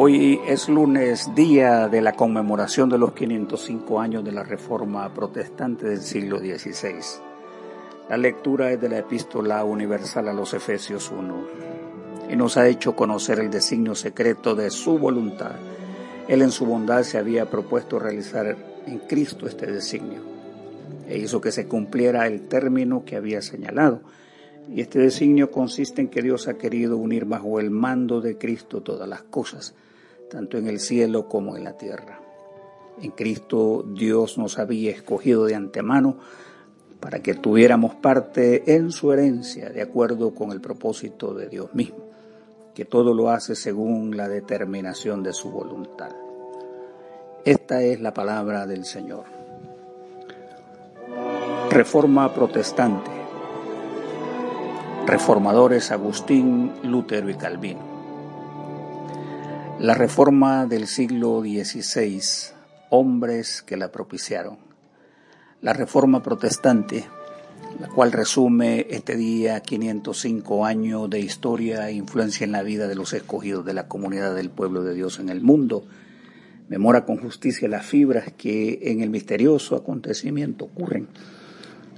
Hoy es lunes, día de la conmemoración de los 505 años de la Reforma Protestante del siglo XVI. La lectura es de la Epístola Universal a los Efesios 1 y nos ha hecho conocer el designio secreto de su voluntad. Él en su bondad se había propuesto realizar en Cristo este designio e hizo que se cumpliera el término que había señalado. Y este designio consiste en que Dios ha querido unir bajo el mando de Cristo todas las cosas, tanto en el cielo como en la tierra. En Cristo Dios nos había escogido de antemano para que tuviéramos parte en su herencia de acuerdo con el propósito de Dios mismo, que todo lo hace según la determinación de su voluntad. Esta es la palabra del Señor. Reforma protestante. Reformadores Agustín, Lutero y Calvino. La reforma del siglo XVI, hombres que la propiciaron. La reforma protestante, la cual resume este día 505 años de historia e influencia en la vida de los escogidos de la comunidad del pueblo de Dios en el mundo, memora con justicia las fibras que en el misterioso acontecimiento ocurren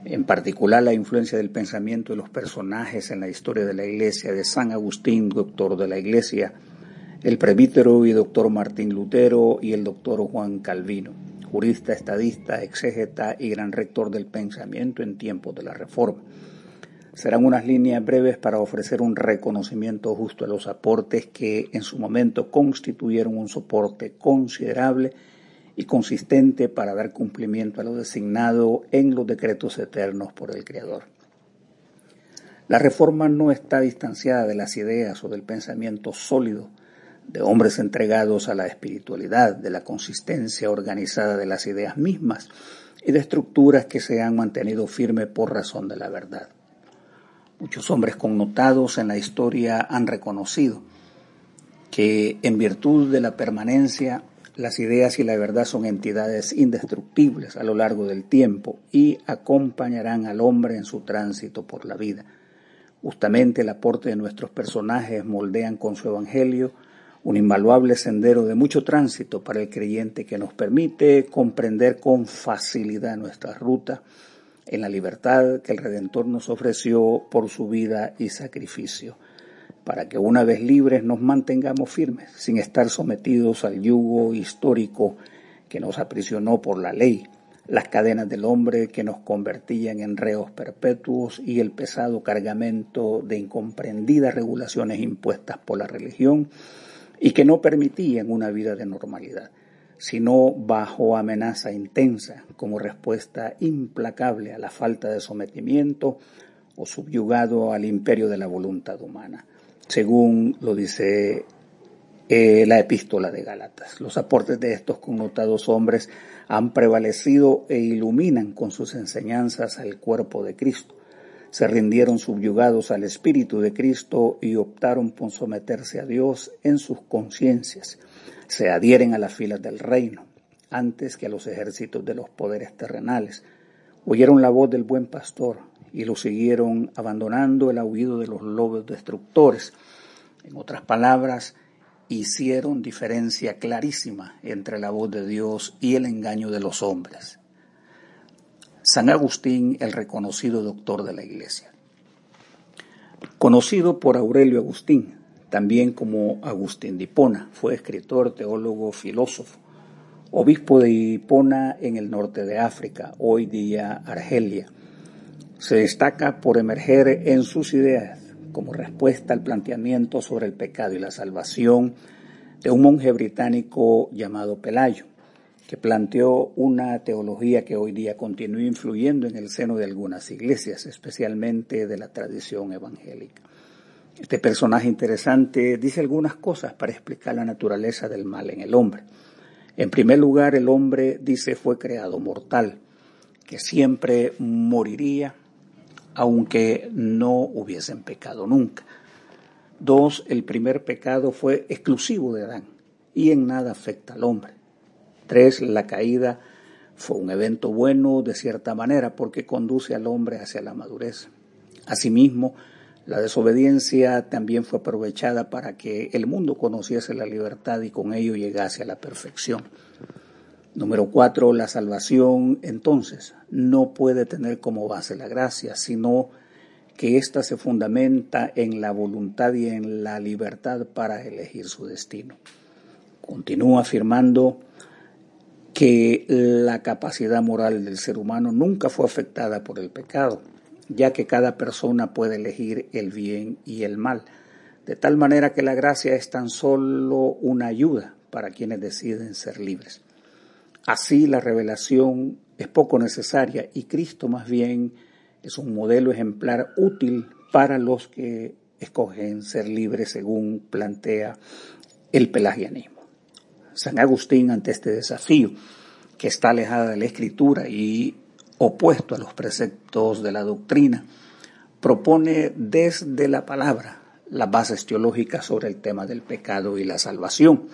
en particular la influencia del pensamiento de los personajes en la historia de la Iglesia, de San Agustín, doctor de la Iglesia, el presbítero y doctor Martín Lutero y el doctor Juan Calvino, jurista, estadista, exégeta y gran rector del pensamiento en tiempos de la Reforma. Serán unas líneas breves para ofrecer un reconocimiento justo a los aportes que en su momento constituyeron un soporte considerable y consistente para dar cumplimiento a lo designado en los decretos eternos por el Creador. La reforma no está distanciada de las ideas o del pensamiento sólido de hombres entregados a la espiritualidad, de la consistencia organizada de las ideas mismas y de estructuras que se han mantenido firmes por razón de la verdad. Muchos hombres connotados en la historia han reconocido que en virtud de la permanencia las ideas y la verdad son entidades indestructibles a lo largo del tiempo y acompañarán al hombre en su tránsito por la vida. Justamente el aporte de nuestros personajes moldean con su evangelio un invaluable sendero de mucho tránsito para el creyente que nos permite comprender con facilidad nuestra ruta en la libertad que el Redentor nos ofreció por su vida y sacrificio para que una vez libres nos mantengamos firmes, sin estar sometidos al yugo histórico que nos aprisionó por la ley, las cadenas del hombre que nos convertían en reos perpetuos y el pesado cargamento de incomprendidas regulaciones impuestas por la religión y que no permitían una vida de normalidad, sino bajo amenaza intensa como respuesta implacable a la falta de sometimiento o subyugado al imperio de la voluntad humana según lo dice eh, la epístola de Gálatas. Los aportes de estos connotados hombres han prevalecido e iluminan con sus enseñanzas al cuerpo de Cristo. Se rindieron subyugados al Espíritu de Cristo y optaron por someterse a Dios en sus conciencias. Se adhieren a las filas del reino, antes que a los ejércitos de los poderes terrenales. Oyeron la voz del buen pastor, y lo siguieron abandonando el aullido de los lobos destructores. En otras palabras, hicieron diferencia clarísima entre la voz de Dios y el engaño de los hombres. San Agustín, el reconocido doctor de la Iglesia. Conocido por Aurelio Agustín, también como Agustín de Hipona, fue escritor, teólogo, filósofo, obispo de Hipona en el norte de África, hoy día Argelia. Se destaca por emerger en sus ideas como respuesta al planteamiento sobre el pecado y la salvación de un monje británico llamado Pelayo, que planteó una teología que hoy día continúa influyendo en el seno de algunas iglesias, especialmente de la tradición evangélica. Este personaje interesante dice algunas cosas para explicar la naturaleza del mal en el hombre. En primer lugar, el hombre dice fue creado mortal, que siempre moriría aunque no hubiesen pecado nunca. Dos, el primer pecado fue exclusivo de Adán y en nada afecta al hombre. Tres, la caída fue un evento bueno de cierta manera porque conduce al hombre hacia la madurez. Asimismo, La desobediencia también fue aprovechada para que el mundo conociese la libertad y con ello llegase a la perfección. Número cuatro, la salvación entonces no puede tener como base la gracia, sino que ésta se fundamenta en la voluntad y en la libertad para elegir su destino. Continúa afirmando que la capacidad moral del ser humano nunca fue afectada por el pecado, ya que cada persona puede elegir el bien y el mal, de tal manera que la gracia es tan solo una ayuda para quienes deciden ser libres. Así la revelación es poco necesaria y Cristo más bien es un modelo ejemplar útil para los que escogen ser libres según plantea el pelagianismo. San Agustín ante este desafío, que está alejada de la escritura y opuesto a los preceptos de la doctrina, propone desde la palabra las bases teológicas sobre el tema del pecado y la salvación.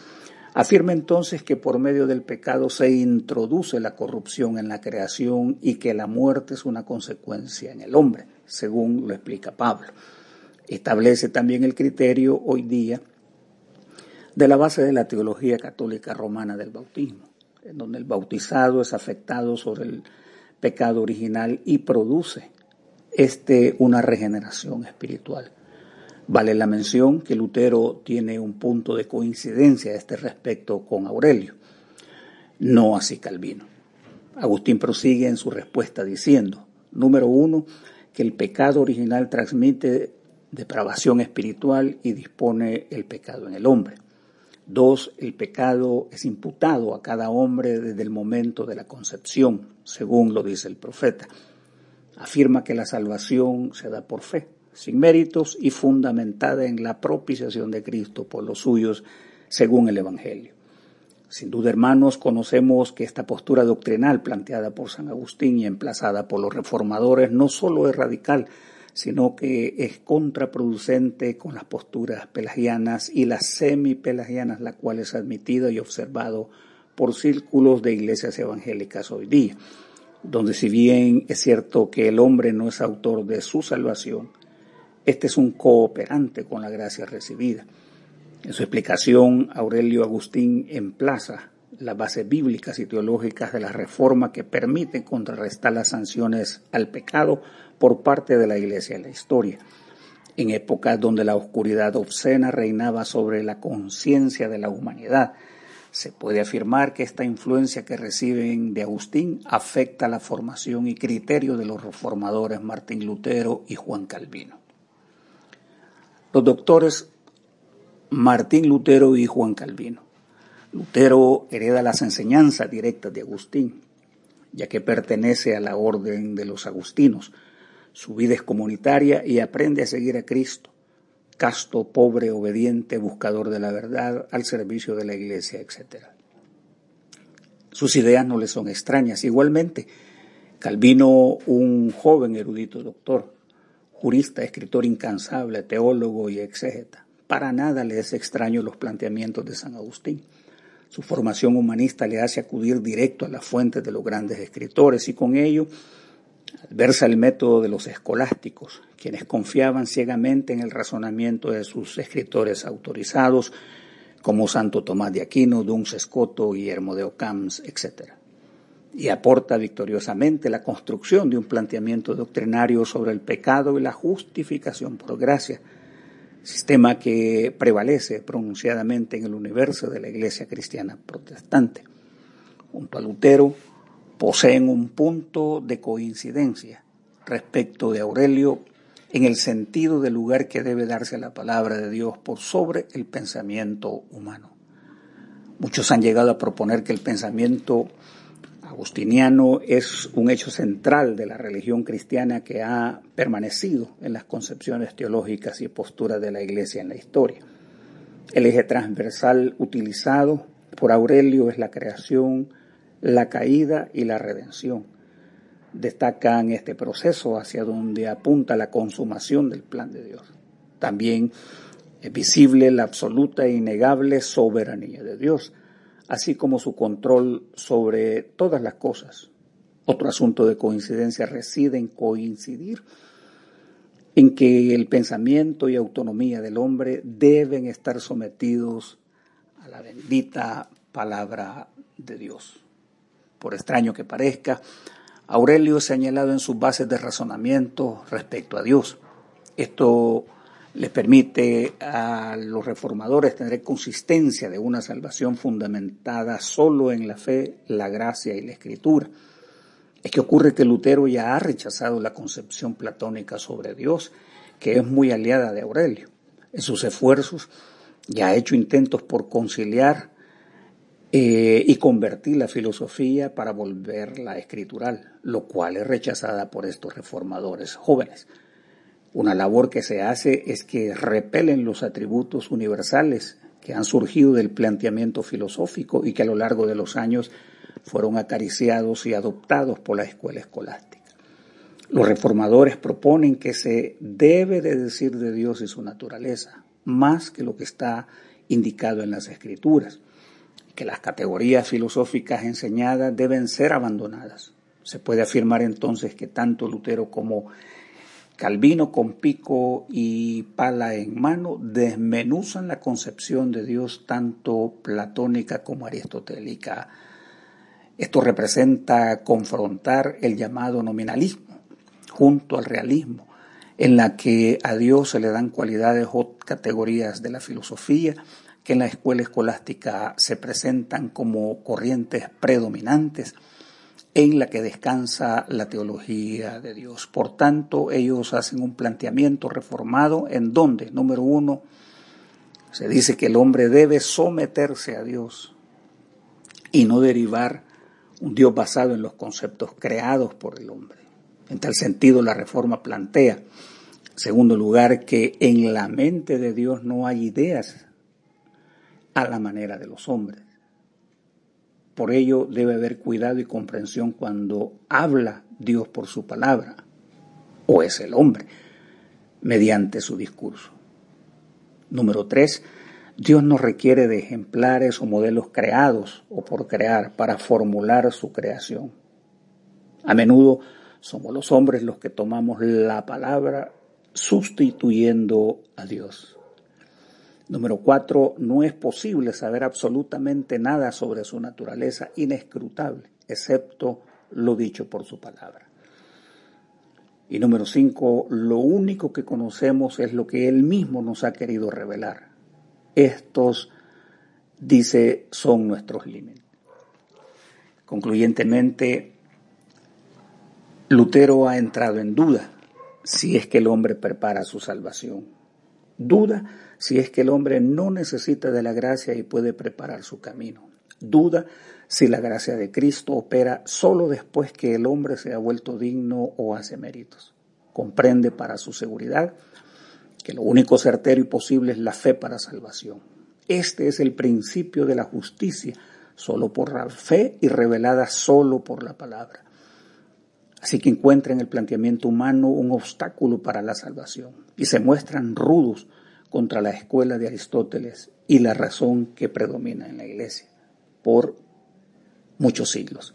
Afirma entonces que por medio del pecado se introduce la corrupción en la creación y que la muerte es una consecuencia en el hombre, según lo explica Pablo. Establece también el criterio hoy día de la base de la teología católica romana del bautismo, en donde el bautizado es afectado sobre el pecado original y produce este una regeneración espiritual. Vale la mención que Lutero tiene un punto de coincidencia a este respecto con Aurelio, no así Calvino. Agustín prosigue en su respuesta diciendo, número uno, que el pecado original transmite depravación espiritual y dispone el pecado en el hombre. Dos, el pecado es imputado a cada hombre desde el momento de la concepción, según lo dice el profeta. Afirma que la salvación se da por fe, sin méritos y fundamentada en la propiciación de Cristo por los suyos, según el Evangelio. Sin duda, hermanos, conocemos que esta postura doctrinal planteada por San Agustín y emplazada por los reformadores no solo es radical, sino que es contraproducente con las posturas pelagianas y las semipelagianas, la cual es admitida y observado por círculos de iglesias evangélicas hoy día, donde si bien es cierto que el hombre no es autor de su salvación, este es un cooperante con la gracia recibida. En su explicación, Aurelio Agustín emplaza las bases bíblicas y teológicas de la reforma que permiten contrarrestar las sanciones al pecado por parte de la Iglesia en la historia. En épocas donde la oscuridad obscena reinaba sobre la conciencia de la humanidad, se puede afirmar que esta influencia que reciben de Agustín afecta la formación y criterio de los reformadores Martín Lutero y Juan Calvino. Los doctores Martín Lutero y Juan Calvino. Lutero hereda las enseñanzas directas de Agustín, ya que pertenece a la orden de los agustinos, su vida es comunitaria y aprende a seguir a Cristo, casto, pobre, obediente, buscador de la verdad, al servicio de la iglesia, etc. Sus ideas no le son extrañas. Igualmente, Calvino, un joven erudito doctor, jurista, escritor incansable, teólogo y exégeta, para nada le es extraño los planteamientos de San Agustín. Su formación humanista le hace acudir directo a las fuentes de los grandes escritores y con ello Versa el método de los escolásticos, quienes confiaban ciegamente en el razonamiento de sus escritores autorizados, como Santo Tomás de Aquino, Duns Escoto, Guillermo de Ocams, etc. Y aporta victoriosamente la construcción de un planteamiento doctrinario sobre el pecado y la justificación por gracia, sistema que prevalece pronunciadamente en el universo de la Iglesia cristiana protestante. Junto a Lutero, poseen un punto de coincidencia respecto de Aurelio en el sentido del lugar que debe darse a la palabra de Dios por sobre el pensamiento humano. Muchos han llegado a proponer que el pensamiento agustiniano es un hecho central de la religión cristiana que ha permanecido en las concepciones teológicas y posturas de la Iglesia en la historia. El eje transversal utilizado por Aurelio es la creación, la caída y la redención. Destacan este proceso hacia donde apunta la consumación del plan de Dios. También es visible la absoluta e innegable soberanía de Dios, así como su control sobre todas las cosas. Otro asunto de coincidencia reside en coincidir en que el pensamiento y autonomía del hombre deben estar sometidos a la bendita palabra de Dios. Por extraño que parezca, Aurelio ha señalado en sus bases de razonamiento respecto a Dios. Esto les permite a los reformadores tener consistencia de una salvación fundamentada solo en la fe, la gracia y la escritura. Es que ocurre que Lutero ya ha rechazado la concepción platónica sobre Dios, que es muy aliada de Aurelio. En sus esfuerzos ya ha hecho intentos por conciliar eh, y convertir la filosofía para volverla escritural, lo cual es rechazada por estos reformadores jóvenes. Una labor que se hace es que repelen los atributos universales que han surgido del planteamiento filosófico y que a lo largo de los años fueron acariciados y adoptados por la escuela escolástica. Los reformadores proponen que se debe de decir de Dios y su naturaleza, más que lo que está indicado en las escrituras, que las categorías filosóficas enseñadas deben ser abandonadas. Se puede afirmar entonces que tanto Lutero como Calvino con pico y pala en mano desmenuzan la concepción de Dios tanto platónica como aristotélica. Esto representa confrontar el llamado nominalismo junto al realismo, en la que a Dios se le dan cualidades o categorías de la filosofía que en la escuela escolástica se presentan como corrientes predominantes en la que descansa la teología de Dios. Por tanto, ellos hacen un planteamiento reformado en donde, número uno, se dice que el hombre debe someterse a Dios y no derivar un Dios basado en los conceptos creados por el hombre. En tal sentido, la reforma plantea, segundo lugar, que en la mente de Dios no hay ideas a la manera de los hombres. Por ello debe haber cuidado y comprensión cuando habla Dios por su palabra, o es el hombre, mediante su discurso. Número tres, Dios no requiere de ejemplares o modelos creados o por crear para formular su creación. A menudo somos los hombres los que tomamos la palabra sustituyendo a Dios. Número cuatro, no es posible saber absolutamente nada sobre su naturaleza inescrutable, excepto lo dicho por su palabra. Y número cinco, lo único que conocemos es lo que Él mismo nos ha querido revelar. Estos, dice, son nuestros límites. Concluyentemente, Lutero ha entrado en duda si es que el hombre prepara su salvación. Duda si es que el hombre no necesita de la gracia y puede preparar su camino. Duda si la gracia de Cristo opera solo después que el hombre se ha vuelto digno o hace méritos. Comprende para su seguridad que lo único certero y posible es la fe para salvación. Este es el principio de la justicia, solo por la fe y revelada solo por la palabra. Así que encuentra en el planteamiento humano un obstáculo para la salvación y se muestran rudos contra la escuela de Aristóteles y la razón que predomina en la iglesia por muchos siglos.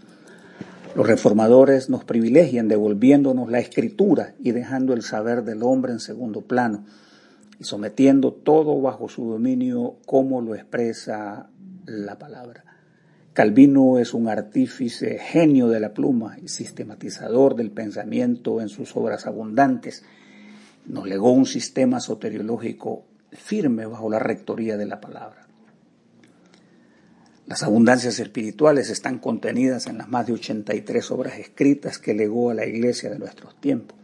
Los reformadores nos privilegian devolviéndonos la escritura y dejando el saber del hombre en segundo plano y sometiendo todo bajo su dominio como lo expresa la palabra. Calvino es un artífice genio de la pluma y sistematizador del pensamiento en sus obras abundantes. Nos legó un sistema soteriológico firme bajo la rectoría de la palabra. Las abundancias espirituales están contenidas en las más de 83 obras escritas que legó a la iglesia de nuestros tiempos.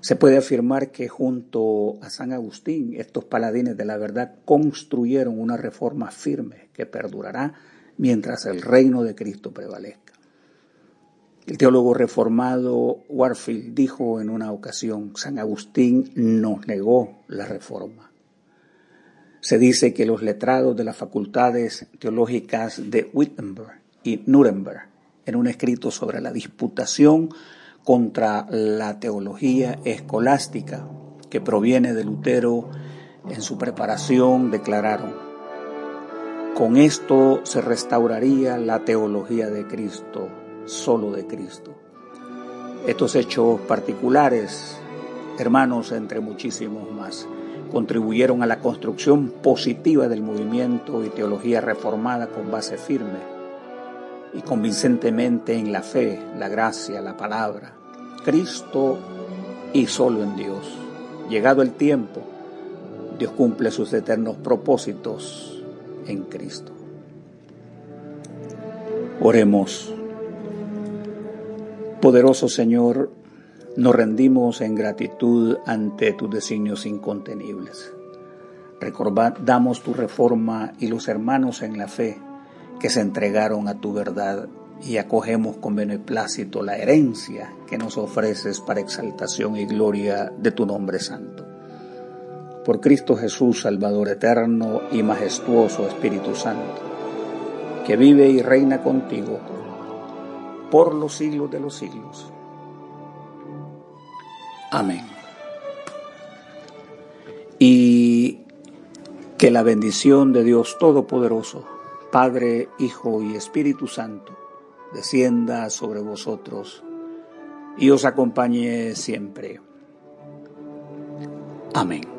Se puede afirmar que junto a San Agustín, estos paladines de la verdad construyeron una reforma firme que perdurará mientras el reino de Cristo prevalezca. El teólogo reformado Warfield dijo en una ocasión, San Agustín nos negó la reforma. Se dice que los letrados de las facultades teológicas de Wittenberg y Nuremberg, en un escrito sobre la disputación contra la teología escolástica que proviene de Lutero en su preparación, declararon, con esto se restauraría la teología de Cristo, solo de Cristo. Estos hechos particulares hermanos entre muchísimos más, contribuyeron a la construcción positiva del movimiento y teología reformada con base firme y convincentemente en la fe, la gracia, la palabra, Cristo y solo en Dios. Llegado el tiempo, Dios cumple sus eternos propósitos en Cristo. Oremos. Poderoso Señor, nos rendimos en gratitud ante tus designios incontenibles. Recordamos tu reforma y los hermanos en la fe que se entregaron a tu verdad y acogemos con beneplácito la herencia que nos ofreces para exaltación y gloria de tu nombre santo. Por Cristo Jesús, Salvador eterno y majestuoso Espíritu Santo, que vive y reina contigo por los siglos de los siglos. Amén. Y que la bendición de Dios Todopoderoso, Padre, Hijo y Espíritu Santo, descienda sobre vosotros y os acompañe siempre. Amén.